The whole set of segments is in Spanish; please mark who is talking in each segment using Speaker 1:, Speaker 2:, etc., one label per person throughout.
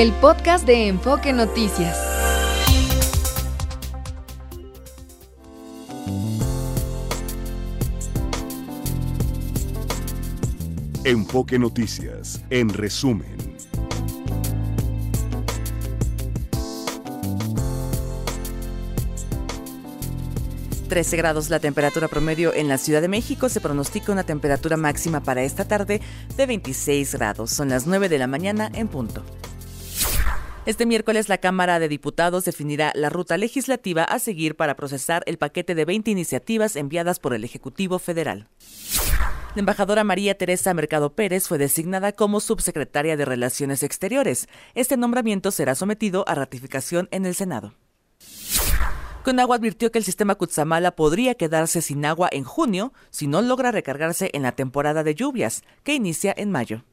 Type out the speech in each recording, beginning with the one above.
Speaker 1: el podcast de Enfoque Noticias.
Speaker 2: Enfoque Noticias, en resumen.
Speaker 3: 13 grados la temperatura promedio en la Ciudad de México. Se pronostica una temperatura máxima para esta tarde de 26 grados. Son las 9 de la mañana en punto. Este miércoles la Cámara de Diputados definirá la ruta legislativa a seguir para procesar el paquete de 20 iniciativas enviadas por el Ejecutivo Federal. La embajadora María Teresa Mercado Pérez fue designada como subsecretaria de Relaciones Exteriores. Este nombramiento será sometido a ratificación en el Senado. Conagua advirtió que el sistema Cutzamala podría quedarse sin agua en junio si no logra recargarse en la temporada de lluvias, que inicia en mayo.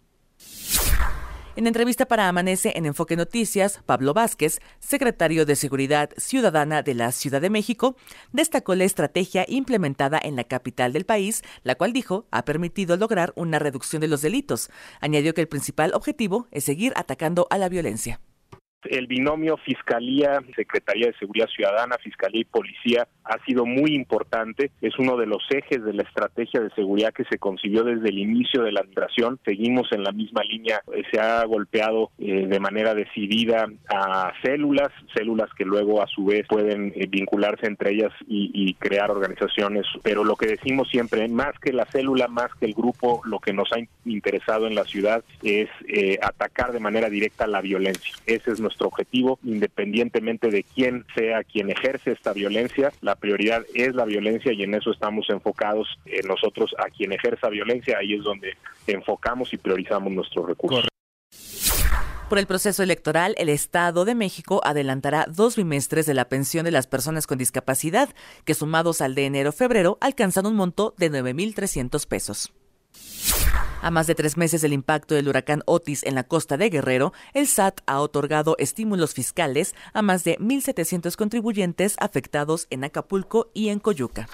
Speaker 3: En entrevista para Amanece en Enfoque Noticias, Pablo Vázquez, secretario de Seguridad Ciudadana de la Ciudad de México, destacó la estrategia implementada en la capital del país, la cual dijo ha permitido lograr una reducción de los delitos. Añadió que el principal objetivo es seguir atacando a la violencia
Speaker 4: el binomio Fiscalía, Secretaría de Seguridad Ciudadana, Fiscalía y Policía ha sido muy importante. Es uno de los ejes de la estrategia de seguridad que se concibió desde el inicio de la administración. Seguimos en la misma línea. Eh, se ha golpeado eh, de manera decidida a células, células que luego a su vez pueden eh, vincularse entre ellas y, crear organizaciones. Pero lo que decimos siempre, más que la célula, más que el grupo, lo que nos ha interesado en la ciudad es atacar de manera directa la violencia. Ese es nuestro nuestro objetivo, independientemente de quién sea quien ejerce esta violencia. La prioridad es la violencia y en eso estamos enfocados en nosotros a quien ejerza violencia. Ahí es donde enfocamos y priorizamos nuestros recursos.
Speaker 3: Por el proceso electoral, el Estado de México adelantará dos bimestres de la pensión de las personas con discapacidad, que sumados al de enero-febrero alcanzan un monto de 9.300 pesos. A más de tres meses del impacto del huracán Otis en la costa de Guerrero, el SAT ha otorgado estímulos fiscales a más de 1.700 contribuyentes afectados en Acapulco y en Coyuca.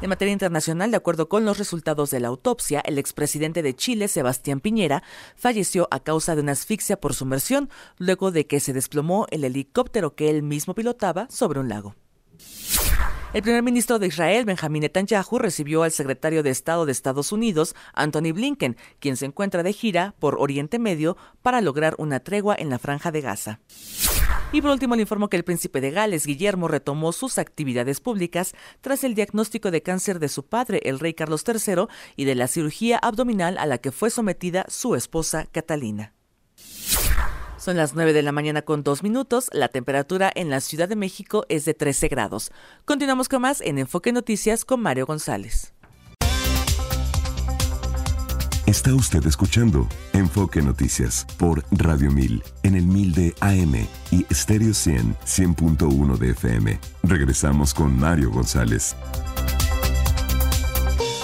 Speaker 3: En materia internacional, de acuerdo con los resultados de la autopsia, el expresidente de Chile, Sebastián Piñera, falleció a causa de una asfixia por sumersión luego de que se desplomó el helicóptero que él mismo pilotaba sobre un lago. El primer ministro de Israel, Benjamin Netanyahu, recibió al secretario de Estado de Estados Unidos, Anthony Blinken, quien se encuentra de gira por Oriente Medio para lograr una tregua en la franja de Gaza. Y por último le informo que el príncipe de Gales, Guillermo, retomó sus actividades públicas tras el diagnóstico de cáncer de su padre, el rey Carlos III, y de la cirugía abdominal a la que fue sometida su esposa Catalina. Son las 9 de la mañana con dos minutos. La temperatura en la Ciudad de México es de 13 grados. Continuamos con más en Enfoque Noticias con Mario González.
Speaker 2: Está usted escuchando Enfoque Noticias por Radio 1000 en el 1000 de AM y Stereo 100 100.1 de FM. Regresamos con Mario González.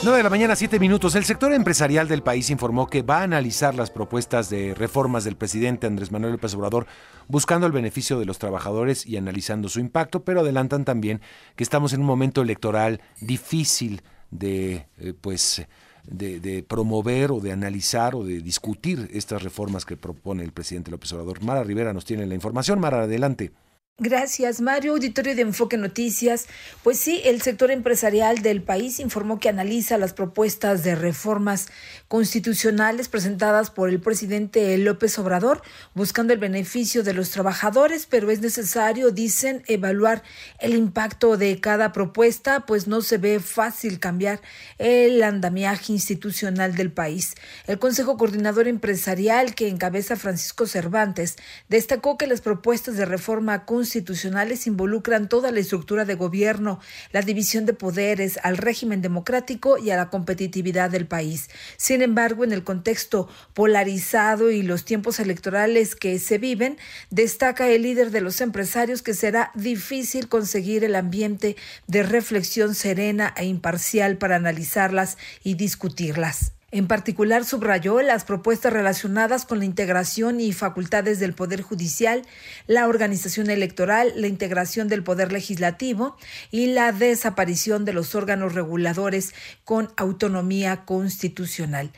Speaker 5: 9 de la mañana, 7 minutos. El sector empresarial del país informó que va a analizar las propuestas de reformas del presidente Andrés Manuel López Obrador buscando el beneficio de los trabajadores y analizando su impacto, pero adelantan también que estamos en un momento electoral difícil de, eh, pues, de, de, promover o de analizar o de discutir estas reformas que propone el presidente López Obrador. Mara Rivera nos tiene la información. Mara, adelante.
Speaker 6: Gracias, Mario. Auditorio de Enfoque Noticias. Pues sí, el sector empresarial del país informó que analiza las propuestas de reformas constitucionales presentadas por el presidente López Obrador, buscando el beneficio de los trabajadores, pero es necesario, dicen, evaluar el impacto de cada propuesta, pues no se ve fácil cambiar el andamiaje institucional del país. El Consejo Coordinador Empresarial, que encabeza Francisco Cervantes, destacó que las propuestas de reforma constitucional constitucionales involucran toda la estructura de gobierno, la división de poderes, al régimen democrático y a la competitividad del país. Sin embargo, en el contexto polarizado y los tiempos electorales que se viven, destaca el líder de los empresarios que será difícil conseguir el ambiente de reflexión serena e imparcial para analizarlas y discutirlas. En particular, subrayó las propuestas relacionadas con la integración y facultades del Poder Judicial, la organización electoral, la integración del Poder Legislativo y la desaparición de los órganos reguladores con autonomía constitucional.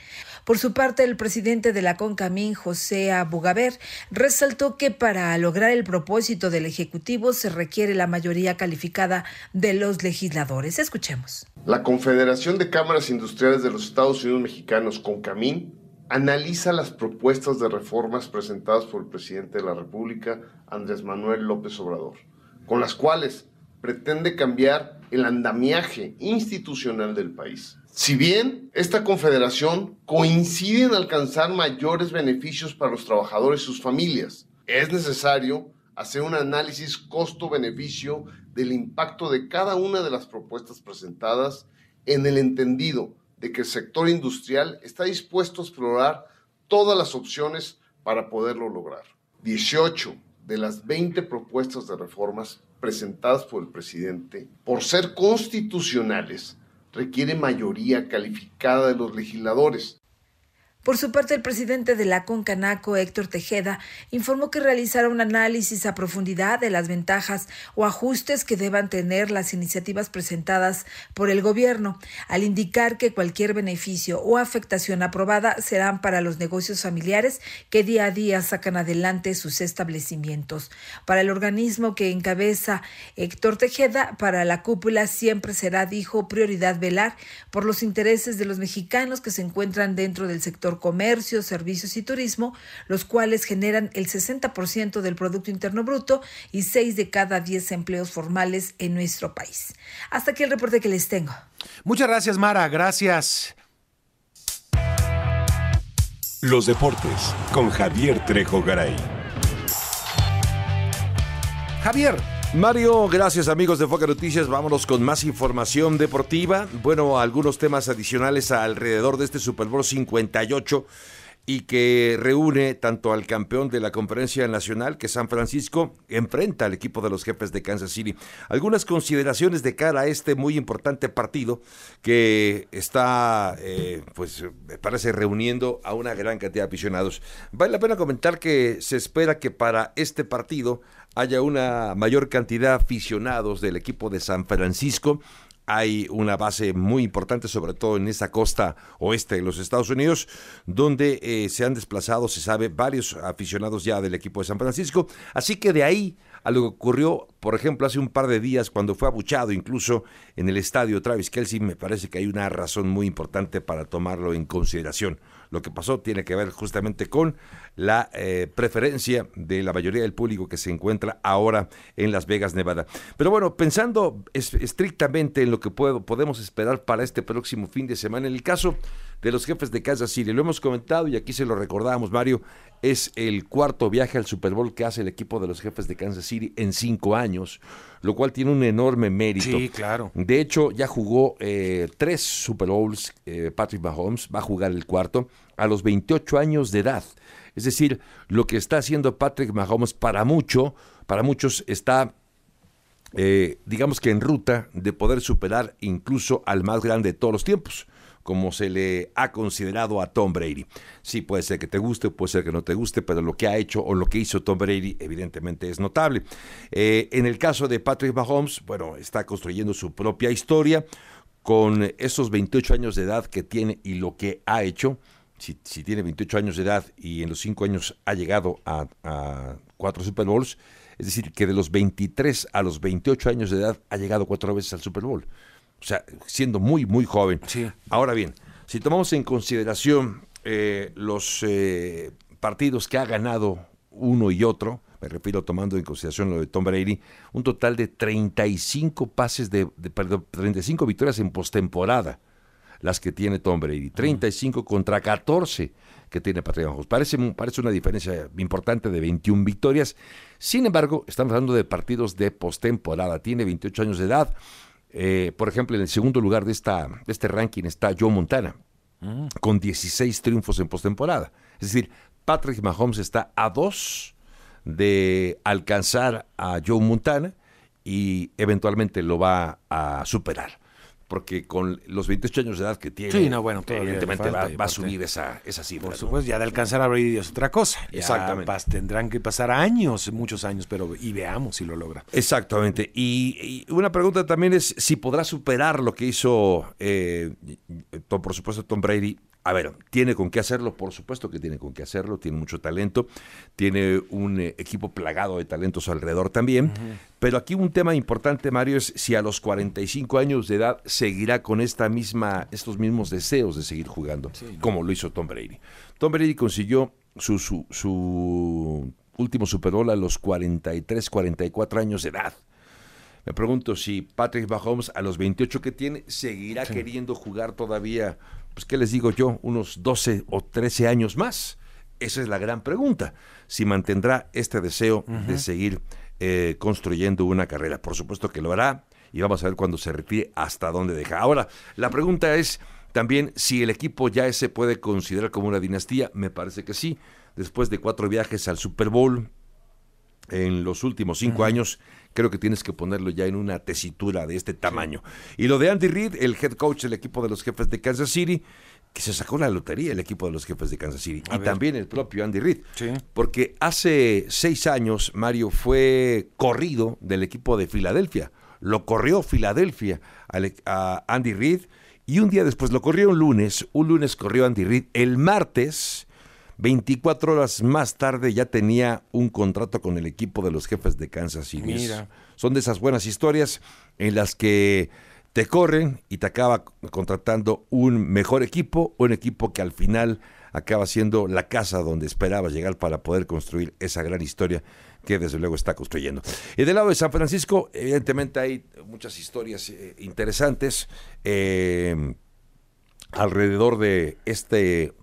Speaker 6: Por su parte, el presidente de la CONCAMIN, José Abugaber, resaltó que para lograr el propósito del Ejecutivo se requiere la mayoría calificada de los legisladores. Escuchemos.
Speaker 7: La Confederación de Cámaras Industriales de los Estados Unidos Mexicanos, CONCAMIN, analiza las propuestas de reformas presentadas por el presidente de la República, Andrés Manuel López Obrador, con las cuales pretende cambiar el andamiaje institucional del país. Si bien esta confederación coincide en alcanzar mayores beneficios para los trabajadores y sus familias, es necesario hacer un análisis costo-beneficio del impacto de cada una de las propuestas presentadas en el entendido de que el sector industrial está dispuesto a explorar todas las opciones para poderlo lograr. 18 de las 20 propuestas de reformas presentadas por el presidente, por ser constitucionales, requiere mayoría calificada de los legisladores.
Speaker 6: Por su parte, el presidente de la Concanaco, Héctor Tejeda, informó que realizará un análisis a profundidad de las ventajas o ajustes que deban tener las iniciativas presentadas por el gobierno, al indicar que cualquier beneficio o afectación aprobada serán para los negocios familiares que día a día sacan adelante sus establecimientos. Para el organismo que encabeza Héctor Tejeda, para la cúpula siempre será, dijo, prioridad velar por los intereses de los mexicanos que se encuentran dentro del sector comercio, servicios y turismo, los cuales generan el 60% del Producto Interno Bruto y 6 de cada 10 empleos formales en nuestro país. Hasta aquí el reporte que les tengo.
Speaker 5: Muchas gracias, Mara. Gracias.
Speaker 2: Los deportes con Javier Trejo Garay.
Speaker 5: Javier,
Speaker 8: Mario, gracias amigos de Foca Noticias. Vámonos con más información deportiva. Bueno, algunos temas adicionales alrededor de este Super Bowl 58 y que reúne tanto al campeón de la conferencia nacional, que San Francisco, enfrenta al equipo de los jefes de Kansas City. Algunas consideraciones de cara a este muy importante partido que está, eh, pues, me parece, reuniendo a una gran cantidad de aficionados. Vale la pena comentar que se espera que para este partido haya una mayor cantidad de aficionados del equipo de San Francisco. Hay una base muy importante, sobre todo en esa costa oeste de los Estados Unidos, donde eh, se han desplazado, se sabe, varios aficionados ya del equipo de San Francisco. Así que de ahí a lo que ocurrió, por ejemplo, hace un par de días cuando fue abuchado incluso en el estadio Travis Kelsey, me parece que hay una razón muy importante para tomarlo en consideración. Lo que pasó tiene que ver justamente con la eh, preferencia de la mayoría del público que se encuentra ahora en Las Vegas, Nevada. Pero bueno, pensando estrictamente en lo que podemos esperar para este próximo fin de semana, en el caso de los jefes de Kansas City, lo hemos comentado y aquí se lo recordábamos, Mario, es el cuarto viaje al Super Bowl que hace el equipo de los jefes de Kansas City en cinco años, lo cual tiene un enorme mérito.
Speaker 5: Sí, claro.
Speaker 8: De hecho, ya jugó eh, tres Super Bowls, eh, Patrick Mahomes va a jugar el cuarto a los 28 años de edad. Es decir, lo que está haciendo Patrick Mahomes para mucho, para muchos está eh, digamos que en ruta de poder superar incluso al más grande de todos los tiempos como se le ha considerado a Tom Brady. Sí, puede ser que te guste, puede ser que no te guste, pero lo que ha hecho o lo que hizo Tom Brady evidentemente es notable. Eh, en el caso de Patrick Mahomes, bueno, está construyendo su propia historia con esos 28 años de edad que tiene y lo que ha hecho. Si, tiene 28 años de edad y en los 5 años ha llegado a, a cuatro Super Bowls, es decir, que de los 23 a los 28 años de edad ha llegado cuatro veces al Super Bowl o sea, siendo muy, muy joven.
Speaker 5: Sí.
Speaker 8: Ahora bien, si tomamos en consideración eh, los eh, partidos que ha ganado uno y otro, me refiero tomando en consideración lo de Tom Brady, un total de 35 pases de, perdón, 35 victorias en postemporada las que tiene Tom Brady, 35 contra 14 que tiene Patrick Mahomes. Parece, parece una diferencia importante de 21 victorias. Sin embargo, estamos hablando de partidos de postemporada. Tiene 28 años de edad, eh, por ejemplo, en el segundo lugar de, esta, de este ranking está Joe Montana, mm. con 16 triunfos en postemporada. Es decir, Patrick Mahomes está a dos de alcanzar a Joe Montana y eventualmente lo va a superar. Porque con los 28 años de edad que tiene,
Speaker 5: sí, no, bueno,
Speaker 8: evidentemente va, a subir esa, esa cifra.
Speaker 5: Por supuesto, ya de alcanzar a Brady es otra cosa. Exactamente. tendrán que pasar años, muchos años, pero y veamos si lo logra.
Speaker 8: Exactamente. Y, una pregunta también es si podrá superar lo que hizo, eh, por supuesto, Tom Brady a ver, tiene con qué hacerlo, por supuesto que tiene con qué hacerlo, tiene mucho talento, tiene un eh, equipo plagado de talentos alrededor también, pero aquí un tema importante, Mario, es si a los 45 años de edad seguirá con esta misma, estos mismos deseos de seguir jugando, como lo hizo Tom Brady. Tom Brady consiguió su, su, su último Super Bowl a los 43, 44 años de edad. Me pregunto si Patrick Mahomes a los 28 que tiene seguirá queriendo jugar todavía pues, ¿qué les digo yo? Unos 12 o 13 años más. Esa es la gran pregunta. Si mantendrá este deseo de seguir eh, construyendo una carrera. Por supuesto que lo hará y vamos a ver cuando se retire hasta dónde deja. Ahora, la pregunta es también si el equipo ya se puede considerar como una dinastía. Me parece que sí. Después de cuatro viajes al Super Bowl en los últimos cinco años, creo que tienes que ponerlo ya en una tesitura de este tamaño. Y lo de Andy Reid, el head coach del equipo de los jefes de Kansas City, que se sacó la lotería el equipo de los jefes de Kansas City. y también el propio Andy Reid. Porque hace seis años Mario fue corrido del equipo de Filadelfia. Lo corrió Filadelfia a Andy Reid. Y un día después lo corrió un lunes. Un lunes corrió Andy Reid. El martes 24 horas más tarde ya tenía un contrato con el equipo de los jefes de Kansas City. Mira. Son de esas buenas historias en las que te corren y te acaba contratando un mejor equipo, un equipo que al final acaba siendo la casa donde esperaba llegar para poder construir esa gran historia que desde luego está construyendo. Y del lado de San Francisco, evidentemente hay muchas historias eh, interesantes eh, alrededor de este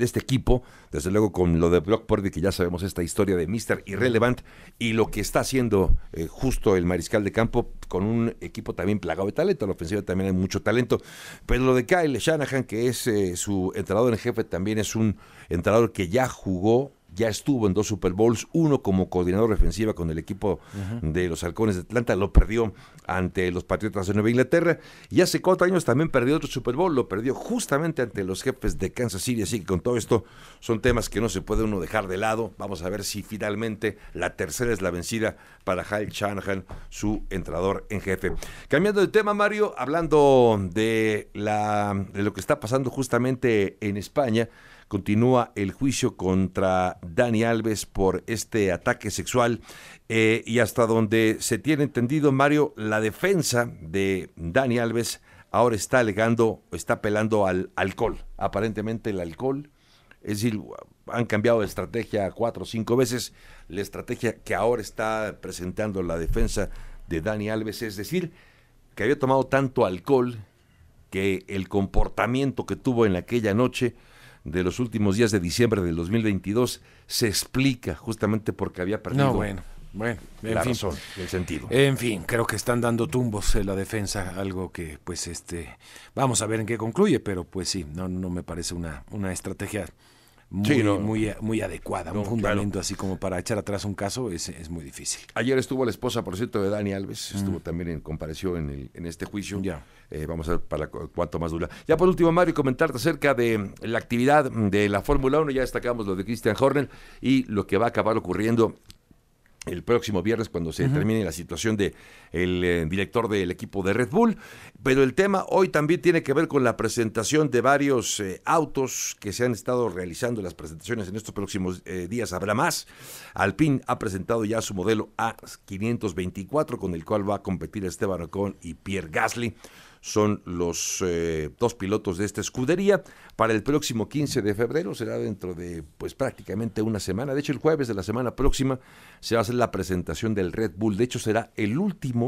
Speaker 8: de este equipo, desde luego con lo de Brock Purdy, que ya sabemos esta historia de Mr. Irrelevant, y lo que está haciendo eh, justo el mariscal de campo con un equipo también plagado de talento, la ofensiva también hay mucho talento, pero lo de Kyle Shanahan, que es eh, su entrenador en jefe, también es un entrenador que ya jugó ya estuvo en dos Super Bowls, uno como coordinador defensiva con el equipo de los Halcones de Atlanta, lo perdió ante los Patriotas de Nueva Inglaterra, y hace cuatro años también perdió otro Super Bowl, lo perdió justamente ante los jefes de Kansas City, así que con todo esto son temas que no se puede uno dejar de lado, vamos a ver si finalmente la tercera es la vencida para Kyle Shanahan, su entrenador en jefe. Cambiando de tema, Mario, hablando de, la, de lo que está pasando justamente en España, continúa el juicio contra Dani Alves por este ataque sexual eh, y hasta donde se tiene entendido, Mario, la defensa de Dani Alves ahora está alegando, está apelando al alcohol. Aparentemente el alcohol, es decir, han cambiado de estrategia cuatro o cinco veces. La estrategia que ahora está presentando la defensa de Dani Alves es decir, que había tomado tanto alcohol que el comportamiento que tuvo en aquella noche de los últimos días de diciembre del 2022 se explica justamente porque había perdido
Speaker 5: no, bueno, bueno,
Speaker 8: en la fin, razón, el sentido.
Speaker 5: En fin, creo que están dando tumbos en la defensa, algo que pues este vamos a ver en qué concluye, pero pues sí, no no me parece una una estrategia muy, muy, muy adecuada. un fundamento así como para echar atrás un caso es, es, muy difícil.
Speaker 8: Ayer estuvo la esposa, por cierto, de Dani Alves, estuvo mm. también en compareció en, el, en este juicio. Ya. Eh, vamos a ver para cuánto más dura. Ya por último, Mario, comentarte acerca de la actividad de la Fórmula 1. Ya destacamos lo de Christian Horner y lo que va a acabar ocurriendo el próximo viernes cuando se termine la situación de el eh, director del equipo de Red Bull, pero el tema hoy también tiene que ver con la presentación de varios eh, autos que se han estado realizando las presentaciones en estos próximos eh, días. Habrá más. Alpine ha presentado ya su modelo A524 con el cual va a competir Esteban Ocon y Pierre Gasly son los dos pilotos de esta escudería. Para el próximo 15 de febrero será dentro de pues prácticamente una semana. De hecho, el jueves de la semana próxima se va a hacer la presentación del Red Bull. De hecho, será el último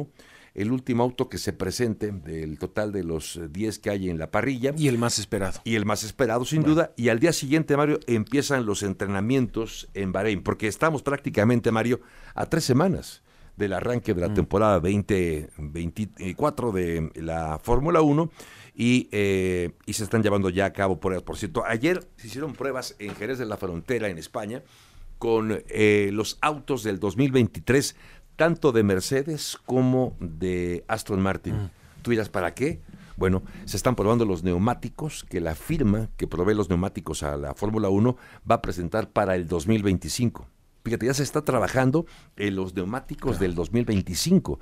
Speaker 8: el último auto que se presente del total de los 10 que hay en la parrilla.
Speaker 5: Y el más esperado.
Speaker 8: Y el más esperado, sin duda. Y al día siguiente, Mario, empiezan los entrenamientos en Bahrein, porque estamos prácticamente, Mario, a tres semanas del arranque de la mm. temporada 2024 de la Fórmula 1 y, eh, y, se están llevando ya a cabo pruebas. Por cierto, ayer se hicieron pruebas en Jerez de la Frontera, en España, con eh, los autos del 2023, tanto de Mercedes como de Aston Martin. Mm. ¿Tú dirás para qué? Bueno, se están probando los neumáticos que la firma que provee los neumáticos a la Fórmula 1 va a presentar para el 2025. Fíjate, ya se está trabajando en los neumáticos del 2025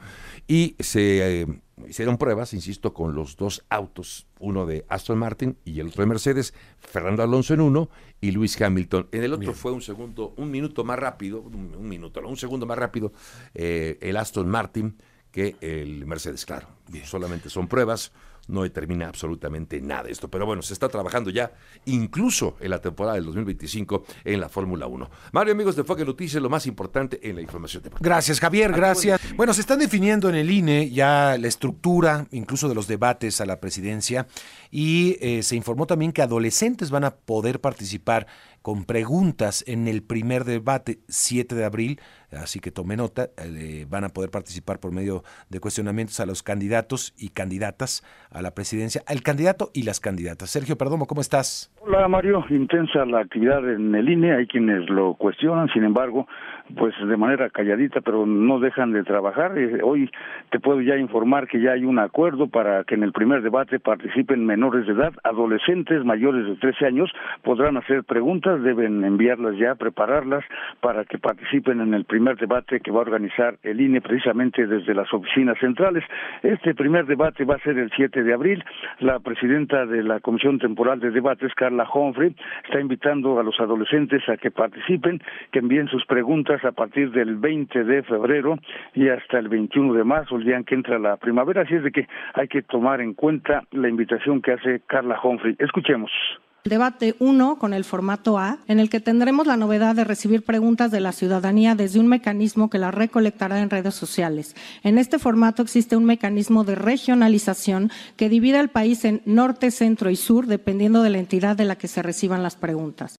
Speaker 8: y se eh, hicieron pruebas, insisto, con los dos autos, uno de Aston Martin y el otro de Mercedes, Fernando Alonso en uno y Luis Hamilton. En el otro fue un segundo, un minuto más rápido, un, minuto, un segundo más rápido eh, el Aston Martin que el Mercedes, claro. Solamente son pruebas no determina absolutamente nada esto. Pero bueno, se está trabajando ya, incluso en la temporada del 2025, en la Fórmula 1. Mario, amigos de Foque Noticias, lo más importante en la información deportiva.
Speaker 5: Gracias, Javier, gracias. Bueno, se están definiendo en el INE ya la estructura, incluso de los debates a la presidencia, y eh, se informó también que adolescentes van a poder participar con preguntas en el primer debate 7 de abril, así que tome nota, eh, van a poder participar por medio de cuestionamientos a los candidatos y candidatas a la presidencia, el candidato y las candidatas. Sergio Perdomo, ¿cómo estás?
Speaker 9: Hola Mario, intensa la actividad en el INE, hay quienes lo cuestionan, sin embargo, pues de manera calladita, pero no dejan de trabajar. Eh, hoy te puedo ya informar que ya hay un acuerdo para que en el primer debate participen menores de edad, adolescentes mayores de 13 años podrán hacer preguntas, deben enviarlas ya, prepararlas para que participen en el primer debate que va a organizar el INE precisamente desde las oficinas centrales. Este primer debate va a ser el 7 de abril. La presidenta de la Comisión Temporal de Debates, Carla Humphrey, está invitando a los adolescentes a que participen, que envíen sus preguntas a partir del 20 de febrero y hasta el 21 de marzo, el día en que entra la primavera. Así es de que hay que tomar en cuenta la invitación que hace Carla Humphrey. Escuchemos.
Speaker 10: Debate 1 con el formato A, en el que tendremos la novedad de recibir preguntas de la ciudadanía desde un mecanismo que las recolectará en redes sociales. En este formato existe un mecanismo de regionalización que divide al país en norte, centro y sur, dependiendo de la entidad de la que se reciban las preguntas.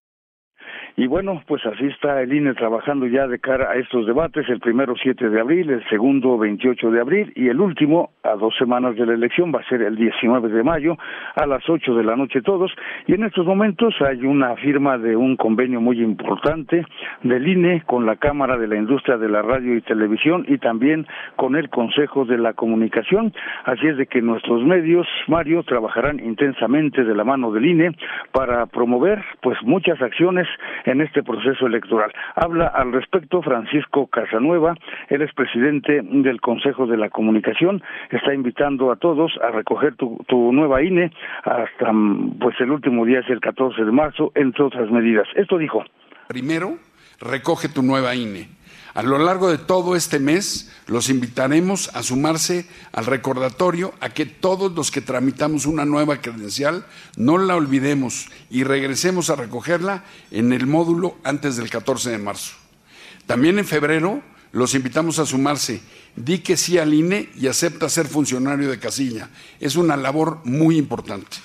Speaker 9: Y bueno, pues así está el INE trabajando ya de cara a estos debates, el primero 7 de abril, el segundo 28 de abril y el último, a dos semanas de la elección, va a ser el 19 de mayo, a las 8 de la noche todos. Y en estos momentos hay una firma de un convenio muy importante del INE con la Cámara de la Industria de la Radio y Televisión y también con el Consejo de la Comunicación. Así es de que nuestros medios, Mario, trabajarán intensamente de la mano del INE para promover pues muchas acciones en este proceso electoral. Habla al respecto Francisco Casanueva, él es presidente del Consejo de la Comunicación, está invitando a todos a recoger tu, nueva INE hasta pues el último día es el 14 de marzo, entre otras medidas. Esto dijo.
Speaker 11: Primero, recoge tu nueva INE a lo largo de todo este mes los invitaremos a sumarse al recordatorio a que todos los que tramitamos una nueva credencial no la olvidemos y regresemos a recogerla en el módulo antes del 14 de marzo. También en febrero los invitamos a sumarse. Di que sí al INE y acepta ser funcionario de casilla. Es una labor muy importante.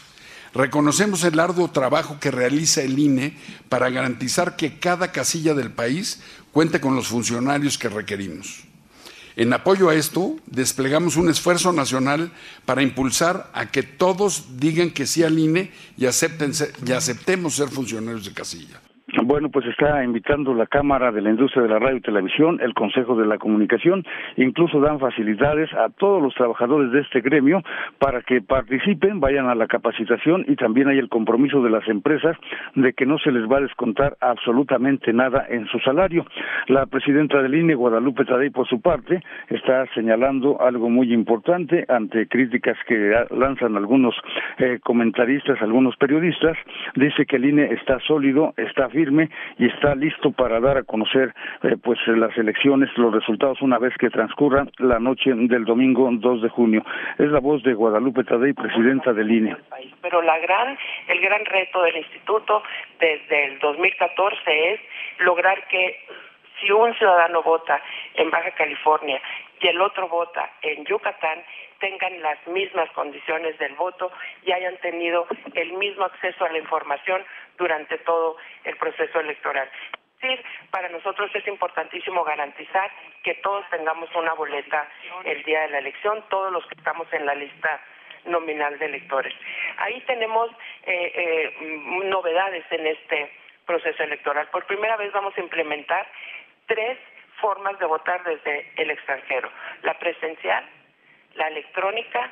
Speaker 11: Reconocemos el arduo trabajo que realiza el INE para garantizar que cada casilla del país cuente con los funcionarios que requerimos. En apoyo a esto, desplegamos un esfuerzo nacional para impulsar a que todos digan que sí al INE y, acepten, y aceptemos ser funcionarios de casilla.
Speaker 9: Bueno, pues está invitando la Cámara de la Industria de la Radio y Televisión, el Consejo de la Comunicación, incluso dan facilidades a todos los trabajadores de este gremio para que participen, vayan a la capacitación y también hay el compromiso de las empresas de que no se les va a descontar absolutamente nada en su salario. La presidenta del INE, Guadalupe Tadei, por su parte, está señalando algo muy importante ante críticas que lanzan algunos eh, comentaristas, algunos periodistas. Dice que el INE está sólido, está firme, y está listo para dar a conocer eh, pues las elecciones, los resultados una vez que transcurra la noche del domingo 2 de junio. Es la voz de Guadalupe Tadei, presidenta del INE.
Speaker 12: Pero la gran, el gran reto del instituto desde el 2014 es lograr que si un ciudadano vota en Baja California y el otro vota en Yucatán, tengan las mismas condiciones del voto y hayan tenido el mismo acceso a la información durante todo el proceso electoral. decir, para nosotros es importantísimo garantizar que todos tengamos una boleta el día de la elección, todos los que estamos en la lista nominal de electores. Ahí tenemos eh, eh, novedades en este proceso electoral. Por primera vez vamos a implementar tres formas de votar desde el extranjero, la presencial, la electrónica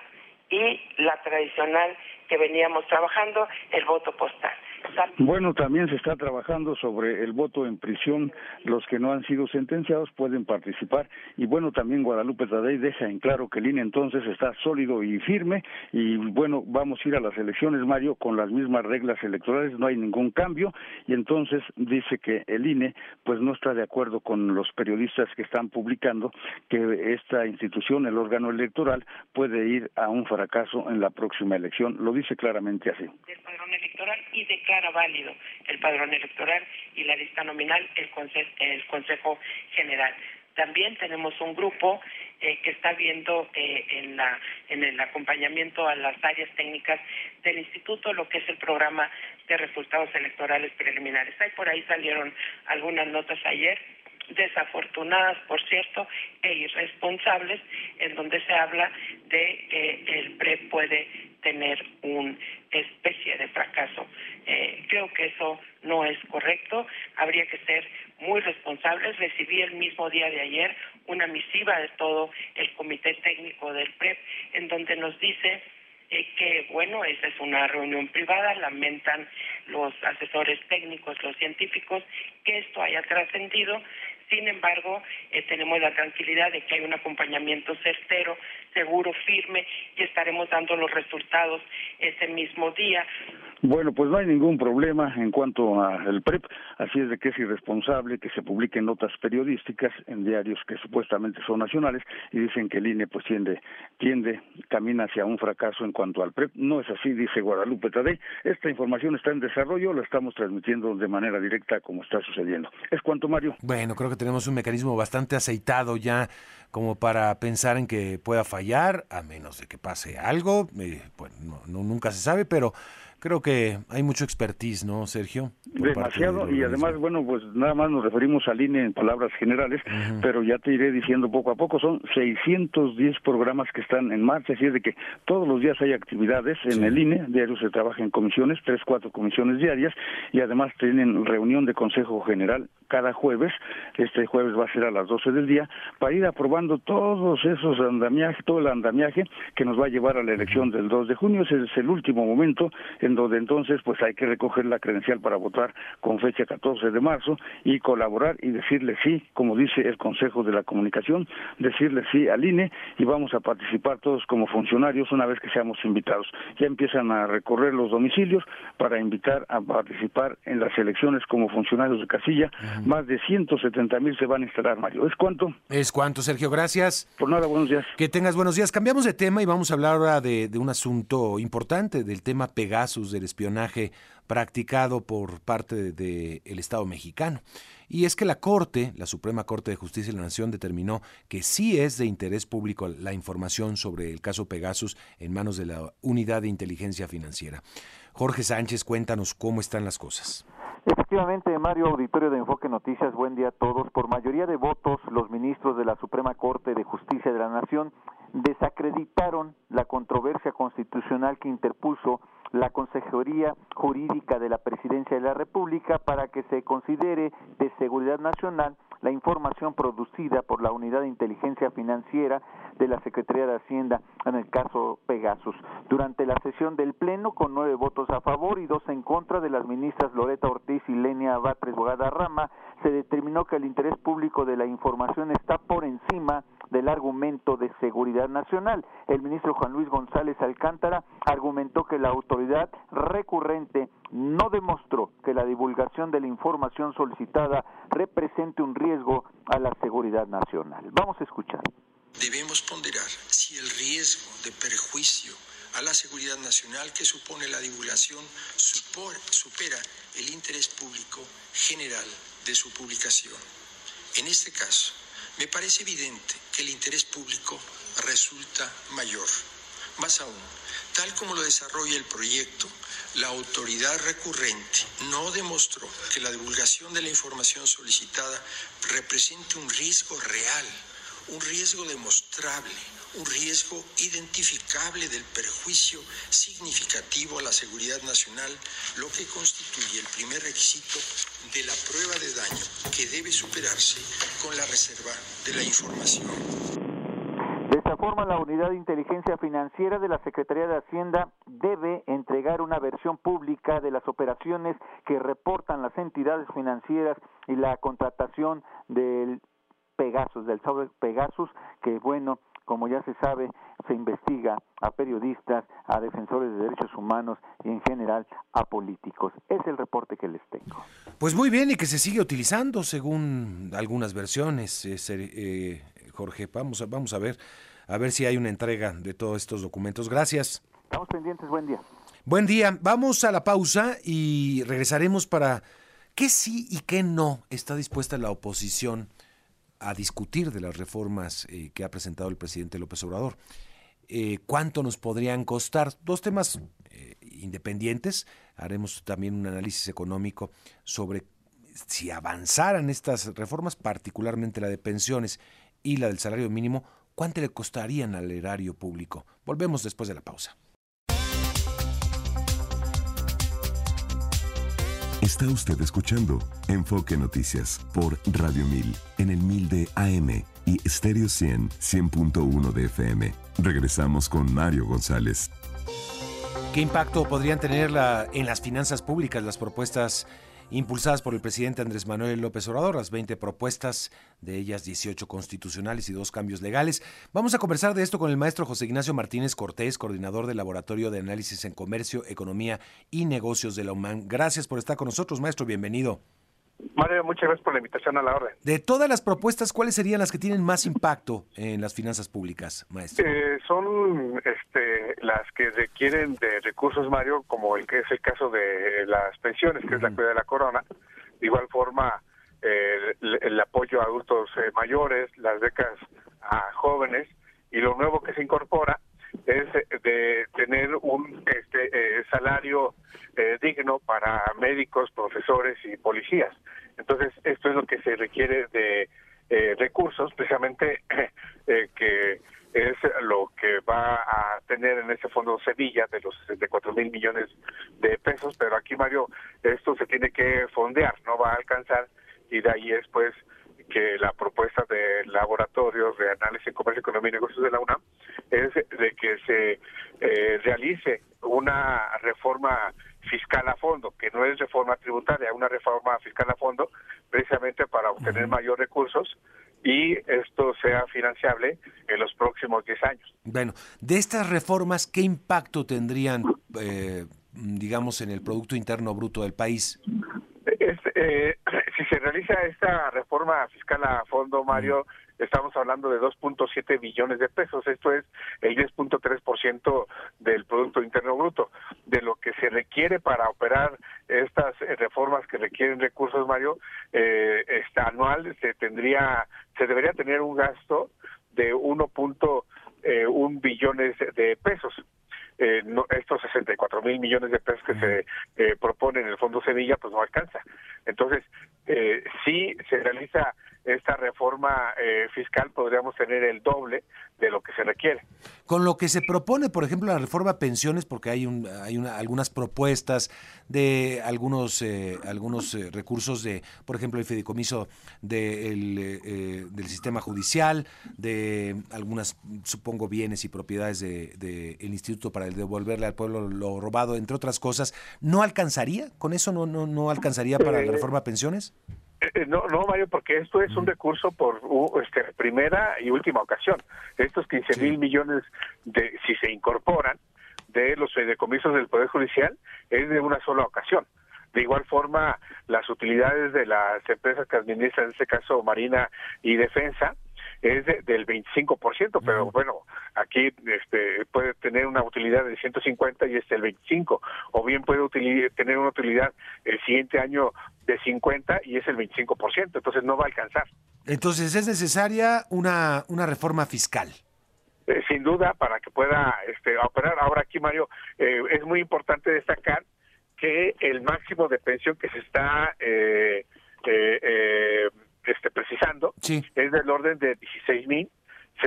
Speaker 12: y la tradicional que veníamos trabajando, el voto postal.
Speaker 9: Bueno, también se está trabajando sobre el voto en prisión. Los que no han sido sentenciados pueden participar. Y bueno, también Guadalupe Tadei deja en claro que el INE entonces está sólido y firme. Y bueno, vamos a ir a las elecciones, Mario, con las mismas reglas electorales, no hay ningún cambio. Y entonces dice que el INE, pues no está de acuerdo con los periodistas que están publicando que esta institución, el órgano electoral, puede ir a un fracaso en la próxima elección. Lo dice claramente así.
Speaker 12: Padrón electoral y de válido el padrón electoral y la lista nominal el, el Consejo General. También tenemos un grupo eh, que está viendo eh, en, la, en el acompañamiento a las áreas técnicas del instituto lo que es el programa de resultados electorales preliminares. Ahí por ahí salieron algunas notas ayer desafortunadas, por cierto, e irresponsables, en donde se habla de que el PRE puede tener una especie de fracaso. Eh, creo que eso no es correcto, habría que ser muy responsables. Recibí el mismo día de ayer una misiva de todo el comité técnico del PREP, en donde nos dice eh, que, bueno, esa es una reunión privada, lamentan los asesores técnicos, los científicos, que esto haya trascendido, sin embargo, eh, tenemos la tranquilidad de que hay un acompañamiento certero, seguro, firme y estaremos dando los resultados ese mismo día.
Speaker 9: Bueno, pues no hay ningún problema en cuanto al PREP, así es de que es irresponsable que se publiquen notas periodísticas en diarios que supuestamente son nacionales y dicen que el INE pues tiende, tiende, camina hacia un fracaso en cuanto al PREP. No es así, dice Guadalupe Tadei. Esta información está en desarrollo, la estamos transmitiendo de manera directa como está sucediendo. Es cuanto, Mario.
Speaker 5: Bueno, creo que tenemos un mecanismo bastante aceitado ya como para pensar en que pueda fallar, a menos de que pase algo, eh, pues no, nunca se sabe, pero creo que hay mucho expertise, ¿no, Sergio?
Speaker 9: Demasiado, y además, bueno, pues nada más nos referimos al INE en palabras generales, pero ya te iré diciendo poco a poco, son 610 programas que están en marcha, así es de que todos los días hay actividades en el INE, diario se trabaja en comisiones, tres, cuatro comisiones diarias, y además tienen reunión de Consejo General cada jueves, este jueves va a ser a las 12 del día, para ir aprobando todos esos andamiajes, todo el andamiaje que nos va a llevar a la elección del 2 de junio, ese es el último momento en donde entonces pues hay que recoger la credencial para votar con fecha 14 de marzo y colaborar y decirle sí, como dice el Consejo de la Comunicación, decirle sí al INE y vamos a participar todos como funcionarios una vez que seamos invitados. Ya empiezan a recorrer los domicilios para invitar a participar en las elecciones como funcionarios de casilla. Más de 170 mil se van a instalar, Mario. ¿Es cuánto?
Speaker 5: Es cuánto, Sergio. Gracias.
Speaker 9: Por nada, buenos días.
Speaker 5: Que tengas buenos días. Cambiamos de tema y vamos a hablar ahora de, de un asunto importante, del tema Del espionaje practicado por parte del Estado mexicano. Y es que la Corte, la Suprema Corte de Justicia de la Nación, determinó que sí es de interés público la información sobre el caso Pegasus en manos de la Unidad de Inteligencia Financiera. Jorge Sánchez, cuéntanos cómo están las cosas.
Speaker 13: Efectivamente, Mario Auditorio de Enfoque Noticias, buen día a todos. Por mayoría de votos, los ministros de la Suprema Corte de Justicia de la Nación desacreditaron la controversia constitucional que interpuso la Consejería Jurídica de la Presidencia de la República para que se considere de seguridad nacional la información producida por la Unidad de Inteligencia Financiera de la Secretaría de Hacienda en el caso Pegasus. Durante la sesión del Pleno, con nueve votos a favor y dos en contra de las ministras Loreta Ortiz y Lenia Batres Rama, se determinó que el interés público de la información está por encima del argumento de seguridad nacional. El ministro Juan Luis González Alcántara argumentó que la autoridad recurrente no demostró que la divulgación de la información solicitada represente un riesgo a la seguridad nacional. Vamos a escuchar.
Speaker 14: Debemos ponderar si el riesgo de perjuicio a la seguridad nacional que supone la divulgación supera el interés público general de su publicación. En este caso, me parece evidente que el interés público resulta mayor. Más aún, tal como lo desarrolla el proyecto, la autoridad recurrente no demostró que la divulgación de la información solicitada represente un riesgo real, un riesgo demostrable, un riesgo identificable del perjuicio significativo a la seguridad nacional, lo que constituye el primer requisito de la prueba de daño que debe superarse con la reserva de la información
Speaker 13: la Unidad de Inteligencia Financiera de la Secretaría de Hacienda debe entregar una versión pública de las operaciones que reportan las entidades financieras y la contratación del Pegasus, del software Pegasus, que bueno, como ya se sabe, se investiga a periodistas, a defensores de derechos humanos y en general a políticos. Es el reporte que les tengo.
Speaker 5: Pues muy bien y que se sigue utilizando según algunas versiones, eh, eh, Jorge. Vamos a, vamos a ver a ver si hay una entrega de todos estos documentos. Gracias.
Speaker 13: Estamos pendientes. Buen día.
Speaker 5: Buen día. Vamos a la pausa y regresaremos para qué sí y qué no está dispuesta la oposición a discutir de las reformas eh, que ha presentado el presidente López Obrador. Eh, ¿Cuánto nos podrían costar? Dos temas eh, independientes. Haremos también un análisis económico sobre si avanzaran estas reformas, particularmente la de pensiones y la del salario mínimo, ¿cuánto le costarían al erario público? Volvemos después de la pausa.
Speaker 2: Está usted escuchando Enfoque Noticias por Radio 1000 en el 1000 de AM y Stereo 100 100.1 de FM. Regresamos con Mario González.
Speaker 5: ¿Qué impacto podrían tener la, en las finanzas públicas las propuestas impulsadas por el presidente Andrés Manuel López Obrador, las 20 propuestas, de ellas 18 constitucionales y dos cambios legales. Vamos a conversar de esto con el maestro José Ignacio Martínez Cortés, coordinador del Laboratorio de Análisis en Comercio, Economía y Negocios de la UMAN. Gracias por estar con nosotros, maestro, bienvenido.
Speaker 15: Mario, muchas gracias por la invitación a la orden.
Speaker 5: De todas las propuestas, ¿cuáles serían las que tienen más impacto en las finanzas públicas, maestro?
Speaker 15: Eh, son este, las que requieren de recursos, Mario, como el que es el caso de las pensiones, que es la cuida de la corona. De igual forma, el, apoyo a adultos eh, mayores, las becas a jóvenes y lo nuevo que se incorpora es de tener un este, eh, salario eh, digno para médicos, profesores y policías. Entonces, esto es lo que se requiere de eh, recursos, precisamente que es lo que va a tener en ese fondo Sevilla de los 64 mil millones de pesos, pero aquí Mario, esto se tiene que fondear, no va a alcanzar y de ahí es pues que la propuesta de laboratorios de análisis en comercio, economía y negocios de la UNAM es de que se eh, realice una reforma fiscal a fondo, que no es reforma tributaria, una reforma fiscal a fondo, precisamente para obtener mayor recursos y esto sea financiable en los próximos 10 años.
Speaker 5: Bueno, de estas reformas, ¿qué impacto tendrían, eh, digamos, en el Producto Interno Bruto del país?
Speaker 15: Eh, si se realiza esta reforma fiscal a fondo, Mario, estamos hablando de 2.7 billones de pesos. Esto es el 10.3% del Producto Interno Bruto. De lo que se requiere para operar estas eh, reformas que requieren recursos, Mario, eh, este, anual se tendría, se debería tener un gasto de 1.1 eh, billones de pesos eh, no, estos 64 mil millones de pesos que se eh, proponen en el Fondo Sevilla, pues no alcanza. Entonces, eh, si se realiza esta reforma eh, fiscal, podríamos tener el doble de lo que se requiere.
Speaker 5: Con lo que se propone, por ejemplo, la reforma pensiones, porque hay, un, hay una, algunas propuestas de algunos, eh, algunos eh, recursos de, por ejemplo, el fideicomiso de del sistema judicial, de algunas, supongo, bienes y propiedades del de, el Instituto para devolverle al pueblo lo robado, entre otras cosas. ¿No alcanzaría? ¿Con eso no, no, no alcanzaría para la reforma pensiones?
Speaker 15: Eh, no, no, Mario, porque esto es un recurso por este, primera y última ocasión. Estos 15 mil millones, de, si se incorporan, de los fideicomisos del Poder Judicial, es de una sola ocasión. De igual forma, las utilidades de las empresas que administran, en este caso Marina y Defensa, es del 25%, pero bueno, aquí este, puede tener una utilidad de 150 y este el 25, o bien puede tener una utilidad el siguiente año de 50 y es el 25%, entonces no va a alcanzar.
Speaker 5: Entonces es necesaria una, una reforma fiscal.
Speaker 15: Eh, sin duda, para que pueda este, operar. Ahora aquí, Mario, eh, es muy importante destacar que el máximo de pensión que se está eh, eh este, precisando, es del orden de 16 mil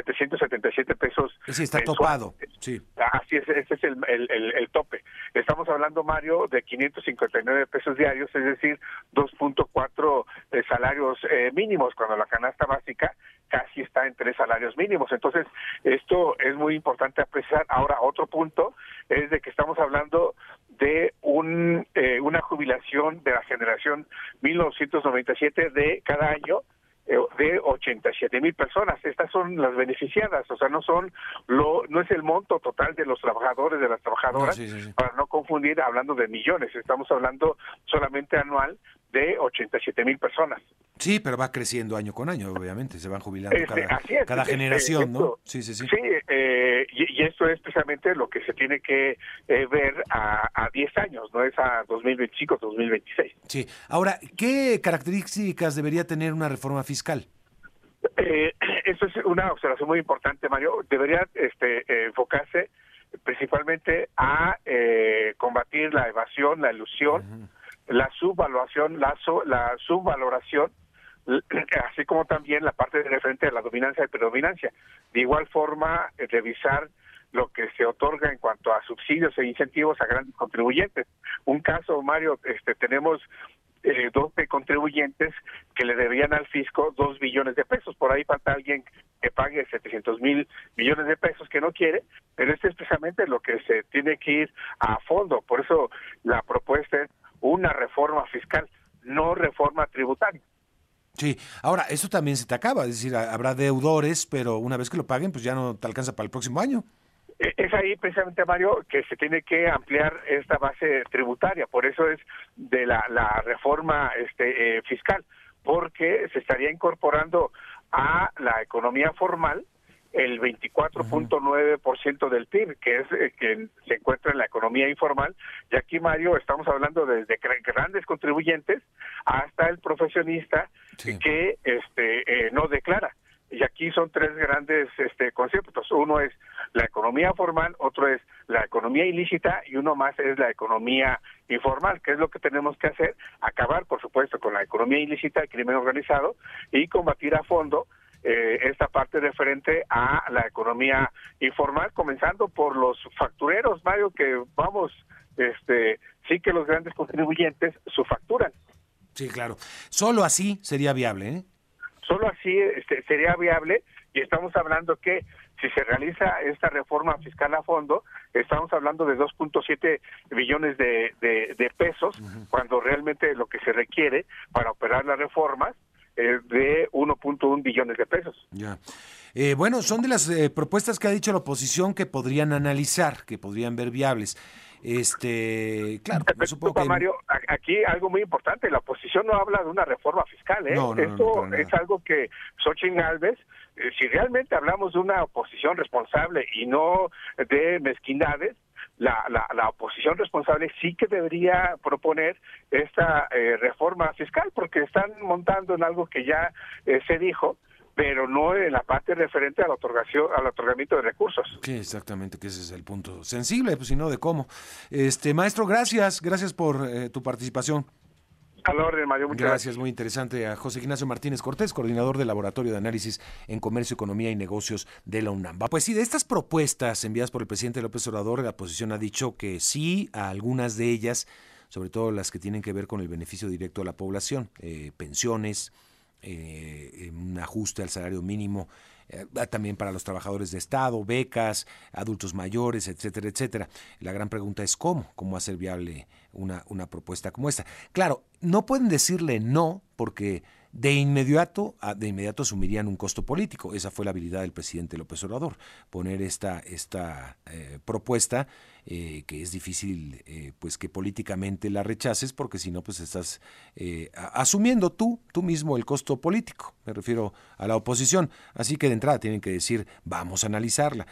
Speaker 15: 777 pesos.
Speaker 5: Sí, está topado. Sí.
Speaker 15: Así es, ese es el, el, tope. Estamos hablando, Mario, de 559 pesos diarios, es decir, 2.4 eh, salarios eh, mínimos, cuando la canasta básica casi está en tres salarios mínimos. Entonces, esto es muy importante apreciar. Ahora, otro punto es de que estamos hablando de un, eh, una jubilación de la generación 1997 de cada año de 87 mil personas. Estas son las beneficiadas, o sea, no son lo, no es el monto total de los trabajadores, de las trabajadoras, para no confundir hablando de millones, estamos hablando solamente anual de 87 mil personas.
Speaker 5: Sí, pero va creciendo año con año, obviamente, se van jubilando este, cada, generación, ¿no?
Speaker 15: Sí, sí, sí. Sí, eh, y, esto es precisamente lo que se tiene que eh, ver a, a 10 años, no es a 2025, 2026.
Speaker 5: Sí, ahora, ¿qué características debería tener una reforma fiscal?
Speaker 15: Eh, eso es una observación muy importante, Mario. Debería este, enfocarse principalmente a eh, combatir la evasión, la ilusión, la subvaluación, la, la subvaloración, así como también la parte de referente a la dominancia y predominancia. De igual forma, eh, revisar lo que se otorga en cuanto a subsidios e incentivos a grandes contribuyentes. Un caso, Mario, este, tenemos eh, 12 contribuyentes que le debían al fisco dos billones de pesos. Por ahí falta alguien que pague 700 mil millones de pesos que no quiere, pero este es precisamente lo que se tiene que ir a fondo. Por eso la propuesta es una reforma fiscal, no reforma tributaria.
Speaker 5: Sí, ahora, eso también se te acaba, es decir, habrá deudores, pero una vez que lo paguen, pues ya no te alcanza para el próximo año.
Speaker 15: E, es ahí precisamente, Mario, que se tiene que ampliar esta base tributaria, por eso es de la, la reforma este, eh, fiscal, porque se estaría incorporando a la economía formal el 24.9% del PIB, que es eh, que se encuentra en la economía informal. Y aquí, Mario, estamos hablando desde grandes contribuyentes hasta el profesionista que este eh, no declara. Y aquí son tres grandes este, conceptos. Uno es la economía formal, otro es la economía ilícita y uno más es la economía informal, que es lo que tenemos que hacer, acabar, por supuesto, con la economía ilícita, el crimen organizado y combatir a fondo eh, esta parte referente a la economía informal, comenzando por los factureros, Mario, que vamos, este, sí que los grandes contribuyentes su facturan.
Speaker 5: Sí, claro. Solo así sería viable, ¿eh?
Speaker 15: Solo así este, sería viable y estamos hablando que si se realiza esta reforma fiscal a fondo, estamos hablando de 2.7 billones de, de, pesos, cuando realmente lo que se requiere para operar las reformas es de 1.1 billones de pesos.
Speaker 5: Ya. Eh, bueno, son de las eh, propuestas que ha dicho la oposición que podrían analizar, que podrían ver viables. Este, claro,
Speaker 15: supongo que... Mario, aquí algo muy importante, la oposición no habla de una reforma fiscal, ¿eh? Esto es algo que Xochitl Galvez, eh, si realmente hablamos de una oposición responsable y no de mezquindades, la, la, la, oposición responsable sí que debería proponer esta eh, reforma fiscal porque están montando en algo que ya eh, se dijo pero no en la parte referente a la otorgación, al otorgamiento de recursos.
Speaker 5: Sí, exactamente, que ese es el punto sensible, pues si no de cómo. Este maestro, gracias, gracias por eh, tu participación.
Speaker 15: Al orden, Mario, muchas
Speaker 5: gracias. muy interesante. A José Ignacio Martínez Cortés, coordinador del Laboratorio de Análisis en Comercio, Economía y Negocios de la UNAM. Pues sí, de estas propuestas enviadas por el presidente López Obrador, la oposición ha dicho que sí a algunas de ellas, sobre todo las que tienen que ver con el beneficio directo a la población, eh, pensiones, eh, un ajuste al salario mínimo eh, también para los trabajadores de Estado, becas, adultos mayores, etcétera, etcétera. La gran pregunta es cómo, cómo hacer viable una, una propuesta como esta. Claro, no pueden decirle no porque de inmediato, de inmediato asumirían un costo político. Esa fue la habilidad del presidente López Obrador, poner esta, esta eh, propuesta eh, que es difícil eh, pues que políticamente la rechaces porque si no pues estás asumiendo tú, tú mismo el costo político. Me refiero a la oposición. Así que de entrada tienen que decir vamos a analizarla.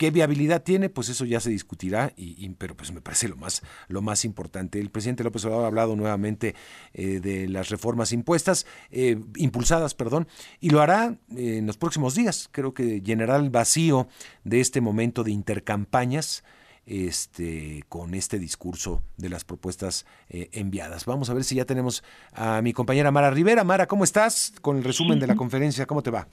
Speaker 5: ¿Qué viabilidad tiene? Pues eso ya se discutirá, y, pero pues me parece lo más, lo más importante. El presidente López Obrador ha hablado nuevamente eh, de las reformas impuestas, eh, impulsadas, perdón, y lo hará eh, en los próximos días. Creo que llenará el vacío de este momento de intercampañas este, con este discurso de las propuestas enviadas. Vamos a ver si ya tenemos a mi compañera Mara Rivera. Mara, ¿cómo estás? Con el resumen de la conferencia, ¿cómo te va?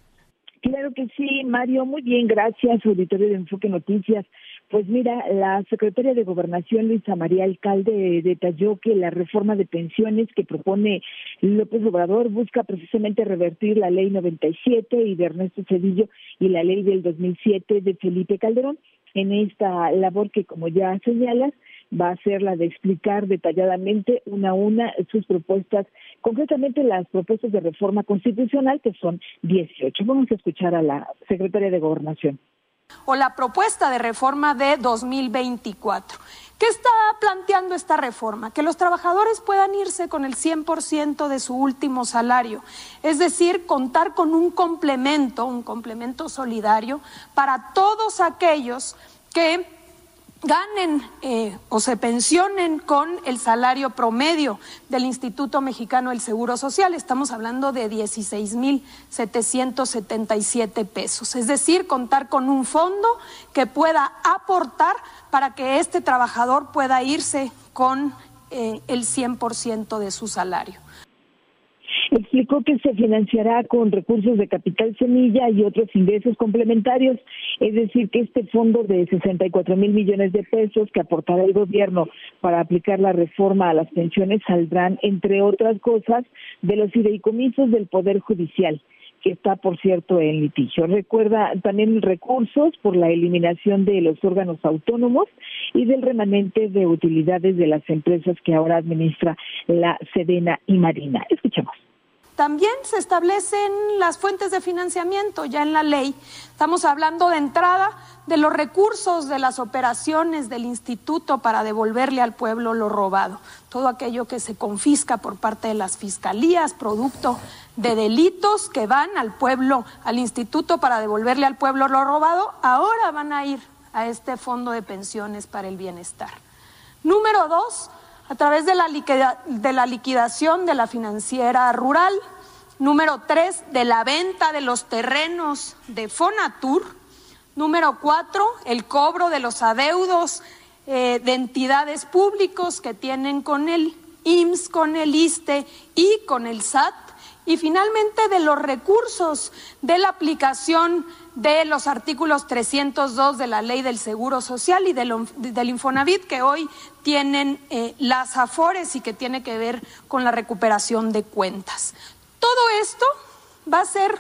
Speaker 16: Claro que sí, Mario, muy bien, gracias, auditorio de Enfoque Noticias. Pues mira, la secretaria de Gobernación, Luisa María Alcalde, detalló que la reforma de pensiones que propone López Obrador busca precisamente revertir la ley 97 y de Ernesto Cedillo y la ley del 2007 de Felipe Calderón en esta labor que, como ya señalas, va a ser la de explicar detalladamente una a una sus propuestas, concretamente las propuestas de reforma constitucional, que son 18. Vamos a escuchar a la secretaria de Gobernación
Speaker 17: o la propuesta de reforma de 2024. ¿Qué está planteando esta reforma? Que los trabajadores puedan irse con el 100% de su último salario, es decir, contar con un complemento, un complemento solidario para todos aquellos que ganen eh, o se pensionen con el salario promedio del Instituto Mexicano del Seguro Social. Estamos hablando de 16.777 pesos. Es decir, contar con un fondo que pueda aportar para que este trabajador pueda irse con eh, el 100% de su salario.
Speaker 16: Explicó que se financiará con recursos de capital semilla y otros ingresos complementarios, es decir, que este fondo de 64 mil millones de pesos que aportará el gobierno para aplicar la reforma a las pensiones saldrán, entre otras cosas, de los fideicomisos del Poder Judicial que está, por cierto, en litigio. Recuerda también recursos por la eliminación de los órganos autónomos y del remanente de utilidades de las empresas que ahora administra la Sedena y Marina. Escuchemos.
Speaker 17: También se establecen las fuentes de financiamiento ya en la ley. Estamos hablando de entrada de los recursos de las operaciones del instituto para devolverle al pueblo lo robado. Todo aquello que se confisca por parte de las fiscalías, producto de delitos que van al pueblo, al instituto para devolverle al pueblo lo robado, ahora van a ir a este fondo de pensiones para el bienestar. Número dos, a través de la, de la liquidación de la financiera rural. Número tres, de la venta de los terrenos de Fonatur. Número cuatro, el cobro de los adeudos eh, de entidades públicos que tienen con el IMSS, con el ISTE y con el SAT. Y finalmente de los recursos de la aplicación de los artículos 302 de la Ley del Seguro Social y del, Infonavit que hoy tienen eh, las AFORES y que tiene que ver con la recuperación de cuentas. Todo esto va a ser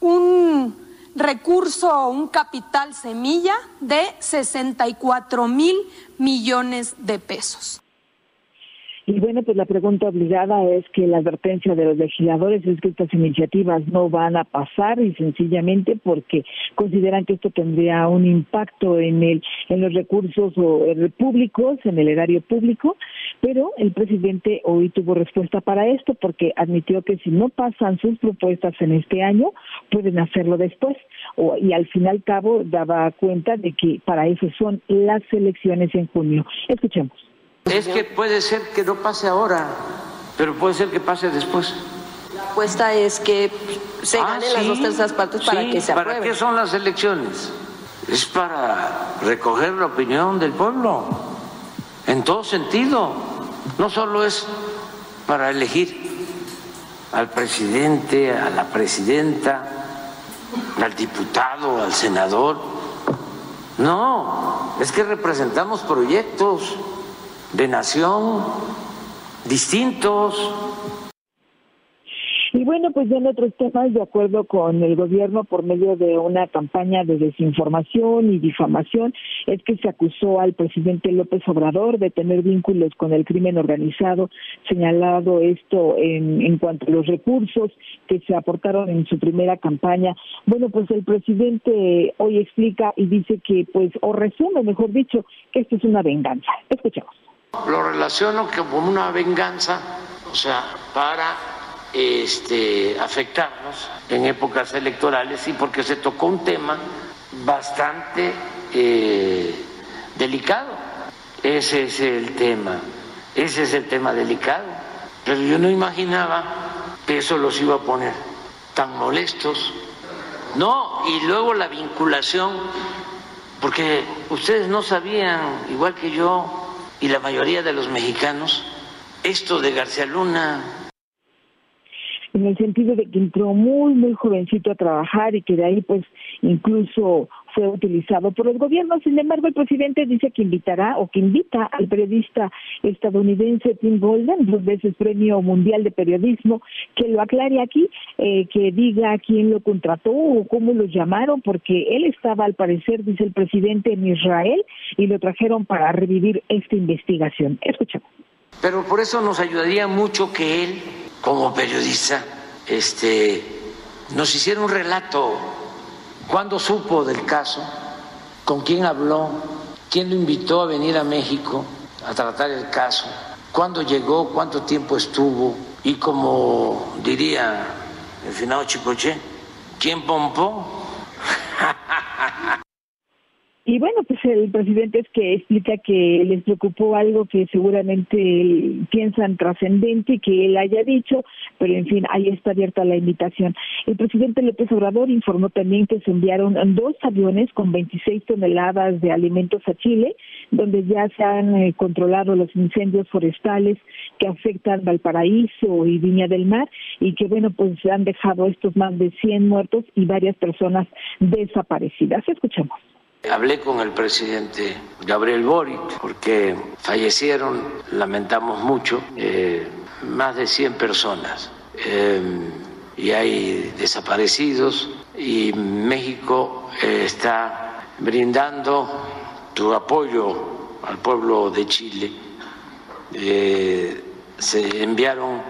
Speaker 17: un recurso, un capital semilla de 64 mil millones de pesos.
Speaker 16: Y bueno, pues la pregunta obligada es que la advertencia de los legisladores es que estas iniciativas no van a pasar y sencillamente porque consideran que esto tendría un impacto en el en los recursos eh, públicos, en el erario público, pero el presidente hoy tuvo respuesta para esto porque admitió que si no pasan sus propuestas en este año, pueden hacerlo después. y al fin y al cabo daba cuenta de que para eso son las elecciones en junio. Escuchemos.
Speaker 18: Es que puede ser que no pase ahora, pero puede ser que pase después.
Speaker 19: La apuesta es que se ah, ganen las dos terceras partes para que se apruebe.
Speaker 18: ¿Para qué son las elecciones? Es para recoger la opinión del pueblo, en todo sentido. No solo es para elegir al presidente, a la presidenta, al diputado, al senador. No, es que representamos proyectos de nación, distintos.
Speaker 16: Y bueno, pues ya en otros temas, de acuerdo con el gobierno, por medio de una campaña de desinformación y difamación, es que se acusó al presidente López Obrador de tener vínculos con el crimen organizado, señalado esto en, en cuanto a los recursos que se aportaron en su primera campaña. Bueno, pues el presidente hoy explica y dice que, pues, o resume, mejor dicho, que esto es una venganza. Escuchemos.
Speaker 18: Lo relaciono como una venganza, o sea, para este, afectarnos en épocas electorales y porque se tocó un tema bastante eh, delicado. Ese es el tema, ese es el tema delicado. Pero yo no imaginaba que eso los iba a poner tan molestos. No, y luego la vinculación, porque ustedes no sabían, igual que yo, y la mayoría de los mexicanos esto de García Luna.
Speaker 16: En el sentido de que entró muy, muy jovencito a trabajar y que de ahí pues incluso fue utilizado por los gobiernos. Sin embargo, el presidente dice que invitará o que invita al periodista estadounidense Tim Golden, dos veces premio mundial de periodismo, que lo aclare aquí, eh, que diga quién lo contrató o cómo lo llamaron, porque él estaba, al parecer, dice el presidente, en Israel y lo trajeron para revivir esta investigación. Escuchamos.
Speaker 18: Pero por eso nos ayudaría mucho que él, como periodista, este, nos hiciera un relato. ¿Cuándo supo del caso? ¿Con quién habló? ¿Quién lo invitó a venir a México a tratar el caso? ¿Cuándo llegó? ¿Cuánto tiempo estuvo? Y como diría el finado Chicoche, ¿quién pompó?
Speaker 16: Y bueno, pues el presidente es que explica que les preocupó algo que seguramente piensan trascendente y que él haya dicho, pero en fin, ahí está abierta la invitación. El presidente López Obrador informó también que se enviaron dos aviones con 26 toneladas de alimentos a Chile, donde ya se han eh, controlado los incendios forestales que afectan Valparaíso y Viña del Mar y que bueno, pues han dejado estos más de 100 muertos y varias personas desaparecidas. Escuchamos.
Speaker 18: Hablé con el presidente Gabriel Boric porque fallecieron, lamentamos mucho, eh, más de 100 personas eh, y hay desaparecidos y México eh, está brindando su apoyo al pueblo de Chile. se enviaron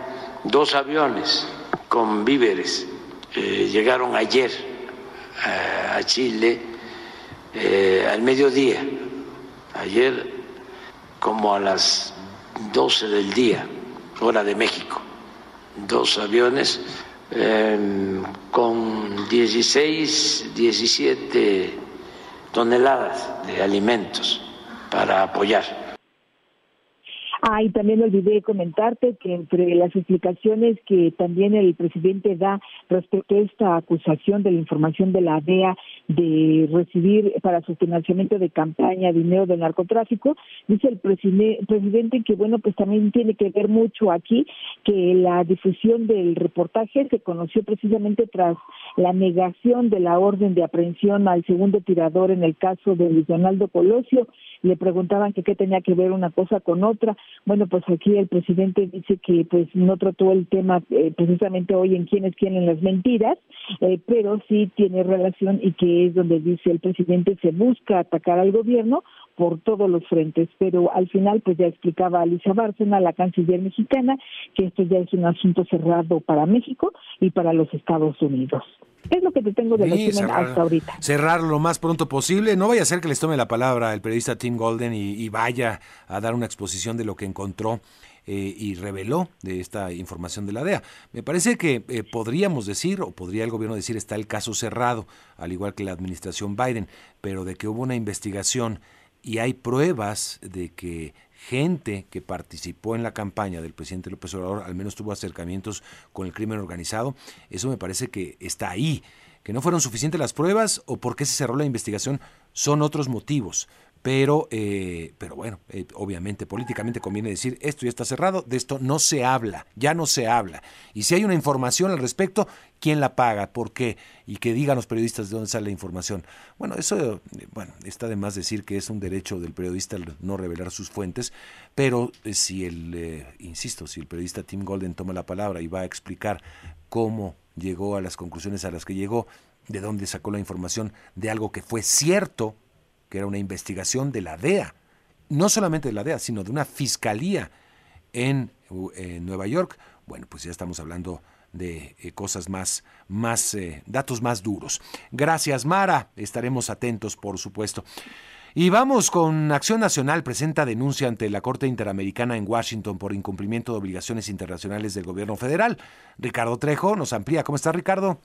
Speaker 18: dos aviones con víveres, llegaron ayer a Chile eh, al mediodía, ayer como a las 12 del día, hora de México, dos aviones em, con 16, 17 toneladas de alimentos para apoyar.
Speaker 16: Ah, y también olvidé comentarte que entre las explicaciones que también el presidente da respecto a esta acusación de la información de la DEA de recibir para su financiamiento de campaña dinero del narcotráfico, dice el presidente que, bueno, pues también tiene que ver mucho aquí que la difusión del reportaje se conoció precisamente tras la negación de la orden de aprehensión al segundo tirador en el caso de Luis Donaldo Colosio. Le preguntaban que qué tenía que ver una cosa con otra. Bueno, pues aquí el presidente dice que pues no trató el tema eh, precisamente hoy en quiénes quieren las mentiras, eh, pero sí tiene relación y que es donde dice el presidente se busca atacar al gobierno por todos los frentes, pero al final pues ya explicaba Alicia Bárcena, la canciller mexicana, que esto ya es un asunto cerrado para México y para los Estados Unidos. Es lo que te tengo de sí, hasta ahorita.
Speaker 5: Cerrar lo más pronto posible. No vaya a ser que les tome la palabra el periodista Tim Golden y, vaya a dar una exposición de lo que encontró eh, y reveló de esta información de la DEA. Me parece que eh, podríamos decir, o podría el gobierno decir, está el caso cerrado, al igual que la administración Biden, pero de que hubo una investigación y hay pruebas de que gente que participó en la campaña del presidente López Obrador al menos tuvo acercamientos con el crimen organizado, eso me parece que está ahí. Que no fueron suficientes las pruebas o por qué se cerró la investigación son otros motivos. Pero, eh, pero bueno, eh, obviamente políticamente conviene decir esto ya está cerrado, de esto no se habla, ya no se habla. Y si hay una información al respecto, ¿quién la paga? ¿Por qué? Y que digan los periodistas de dónde sale la información. Bueno, eso, bueno, está de más decir que es un derecho del periodista no revelar sus fuentes, pero eh, si el, insisto, si el periodista Tim Golden toma la palabra y va a explicar cómo llegó a las conclusiones a las que llegó, de dónde sacó la información de algo que fue cierto, que era una investigación de la DEA, no solamente de la DEA, sino de una fiscalía en, Nueva York, bueno, pues ya estamos hablando de eh, cosas más, más eh, datos más duros. Gracias, Mara. Estaremos atentos, por supuesto. Y vamos con Acción Nacional presenta denuncia ante la Corte Interamericana en Washington por incumplimiento de obligaciones internacionales del gobierno federal. Ricardo Trejo nos amplía. ¿Cómo está, Ricardo?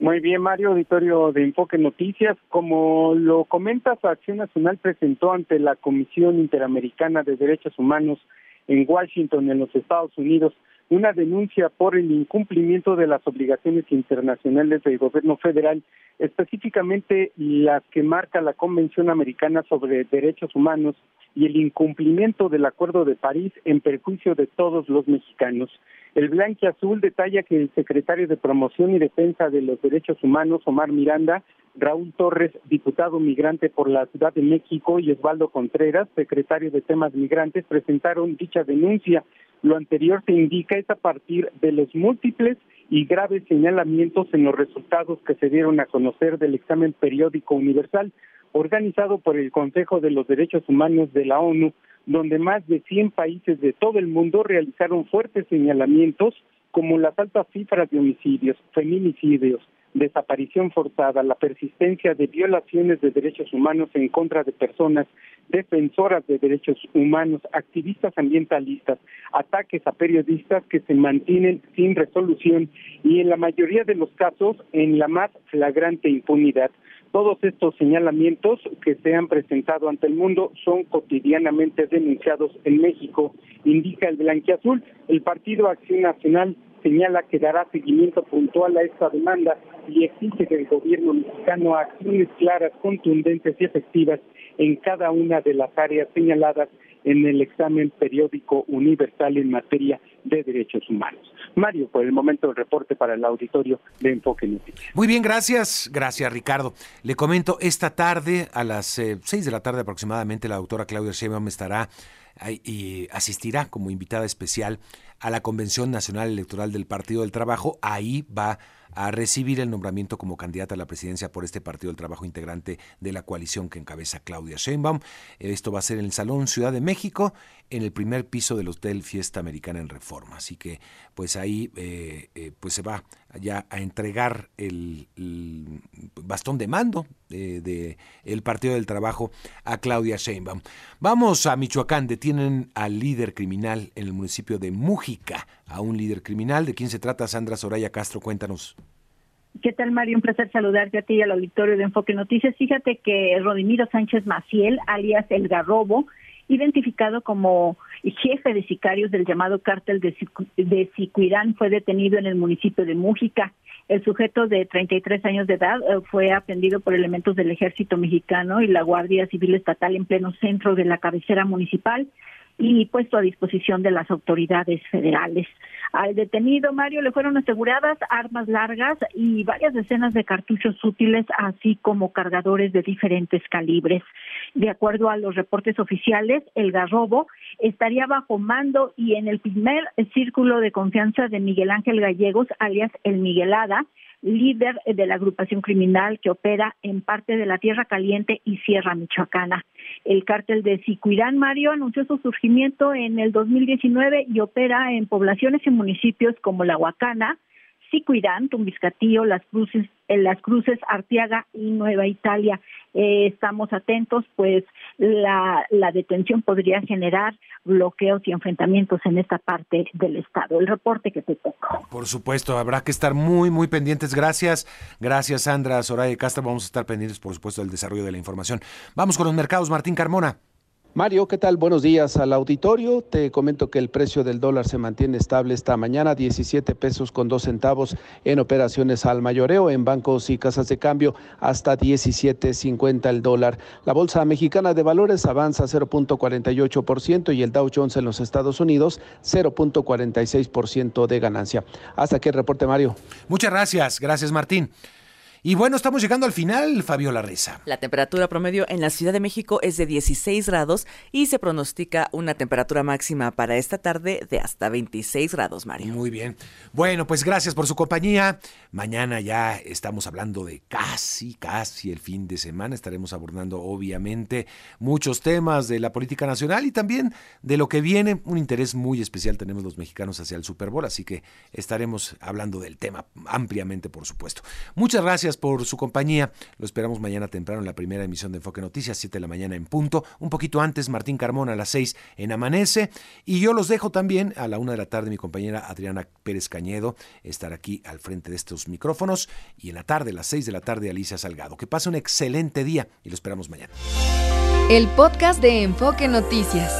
Speaker 20: Muy bien, Mario, auditorio de Enfoque Noticias. Como lo comentas, Acción Nacional presentó ante la Comisión Interamericana de Derechos Humanos en Washington, en los Estados Unidos, una denuncia por el incumplimiento de las obligaciones internacionales del gobierno federal, específicamente las que marca la Convención Americana sobre Derechos Humanos y el incumplimiento del Acuerdo de París en perjuicio de todos los mexicanos. El Blanque Azul detalla que el secretario de Promoción y Defensa de los Derechos Humanos, Omar Miranda, Raúl Torres, diputado migrante por la Ciudad de México, y Osvaldo Contreras, secretario de Temas Migrantes, presentaron dicha denuncia. Lo anterior se indica es a partir de los múltiples y graves señalamientos en los resultados que se dieron a conocer del examen periódico universal organizado por el Consejo de los Derechos Humanos de la ONU, donde más de 100 países de todo el mundo realizaron fuertes señalamientos como las altas cifras de homicidios, feminicidios, desaparición forzada, la persistencia de violaciones de derechos humanos en contra de personas defensoras de derechos humanos, activistas ambientalistas, ataques a periodistas que se mantienen sin resolución y en la mayoría de los casos en la más flagrante impunidad. Todos estos señalamientos que se han presentado ante el mundo son cotidianamente denunciados en México, indica el Blanquiazul. El Partido Acción Nacional señala que dará seguimiento puntual a esta demanda y exige del gobierno mexicano acciones claras, contundentes y efectivas en cada una de las áreas señaladas en el examen periódico universal en materia de derechos humanos. Mario, por el momento el reporte para el auditorio de Enfoque Noticias.
Speaker 5: Muy bien, gracias. Gracias, Ricardo. Le comento, esta tarde, a las eh, seis de la tarde aproximadamente, la doctora Claudia Sheinbaum estará y asistirá como invitada especial a la Convención Nacional Electoral del Partido del Trabajo. Ahí va recibir el nombramiento como candidata a la presidencia por este Partido del Trabajo integrante de la coalición que encabeza Claudia Sheinbaum. Esto va a ser en el Salón Ciudad de México, en el primer piso del Hotel Fiesta Americana en Reforma. Así que pues ahí eh, eh, pues se va ya a entregar el, bastón de mando de, el Partido del Trabajo a Claudia Sheinbaum. Vamos a Michoacán, detienen al líder criminal en el municipio de Mújica, a un líder criminal. ¿De quién se trata, Sandra Soraya Castro? Cuéntanos.
Speaker 21: ¿Qué tal, Mario? Un placer saludarte a ti y al auditorio de Enfoque Noticias. Fíjate que Rodimiro Sánchez Maciel, alias El Garrobo, identificado como jefe de sicarios del llamado cártel de, Sicuirán, fue detenido en el municipio de Mújica. El sujeto de 33 años de edad eh, fue aprendido por elementos del ejército mexicano y la Guardia Civil Estatal en pleno centro de la cabecera municipal y puesto a disposición de las autoridades federales. Al detenido Mario le fueron aseguradas armas largas y varias decenas de cartuchos útiles, así como cargadores de diferentes calibres. De acuerdo a los reportes oficiales, el garrobo estaría bajo mando y en el primer círculo de confianza de Miguel Ángel Gallegos, alias el Miguelada, líder de la agrupación criminal que opera en parte de la Tierra Caliente y Sierra Michoacana. El cártel de Sicuirán Mario anunció su surgimiento en el 2019 y opera en poblaciones y municipios como La Huacana, Sicuirán, Tumbiscatío, Las Cruces, en Las Cruces, Arteaga y Nueva Italia. Eh, estamos atentos, pues la, la detención podría generar bloqueos y enfrentamientos en esta parte del Estado. El reporte que te toco.
Speaker 5: Por supuesto, habrá que estar muy, muy pendientes. Gracias. Gracias, Sandra, Soraya Castro. Vamos a estar pendientes, por supuesto, del desarrollo de la información. Vamos con los mercados. Martín Carmona.
Speaker 22: Mario, ¿qué tal? Buenos días al auditorio. Te comento que el precio del dólar se mantiene estable esta mañana, 17 pesos con 2 centavos en operaciones al mayoreo, en bancos y casas de cambio hasta 17.50 el dólar. La Bolsa Mexicana de Valores avanza 0.48% y el Dow Jones en los Estados Unidos 0.46% de ganancia. Hasta aquí el reporte, Mario.
Speaker 5: Muchas gracias. Gracias, Martín. Y bueno, estamos llegando al final, Fabio Larreza.
Speaker 3: La temperatura promedio en la Ciudad de México es de 16 grados y se pronostica una temperatura máxima para esta tarde de hasta 26 grados, Mario.
Speaker 5: Muy bien. Bueno, pues gracias por su compañía. Mañana ya estamos hablando de casi, casi el fin de semana. Estaremos abordando, obviamente, muchos temas de la política nacional y también de lo que viene. Un interés muy especial tenemos los mexicanos hacia el Super Bowl, así que estaremos hablando del tema ampliamente, por supuesto. Muchas gracias por su compañía. Lo esperamos mañana temprano en la primera emisión de Enfoque Noticias, 7 de la mañana en punto. Un poquito antes, Martín Carmona a las 6 en Amanece. Y yo los dejo también a la una de la tarde. Mi compañera Adriana Pérez Cañedo estar aquí al frente de estos micrófonos. Y en la tarde, a las 6 de la tarde, Alicia Salgado. Que pase un excelente día y lo esperamos mañana.
Speaker 1: El podcast de Enfoque Noticias.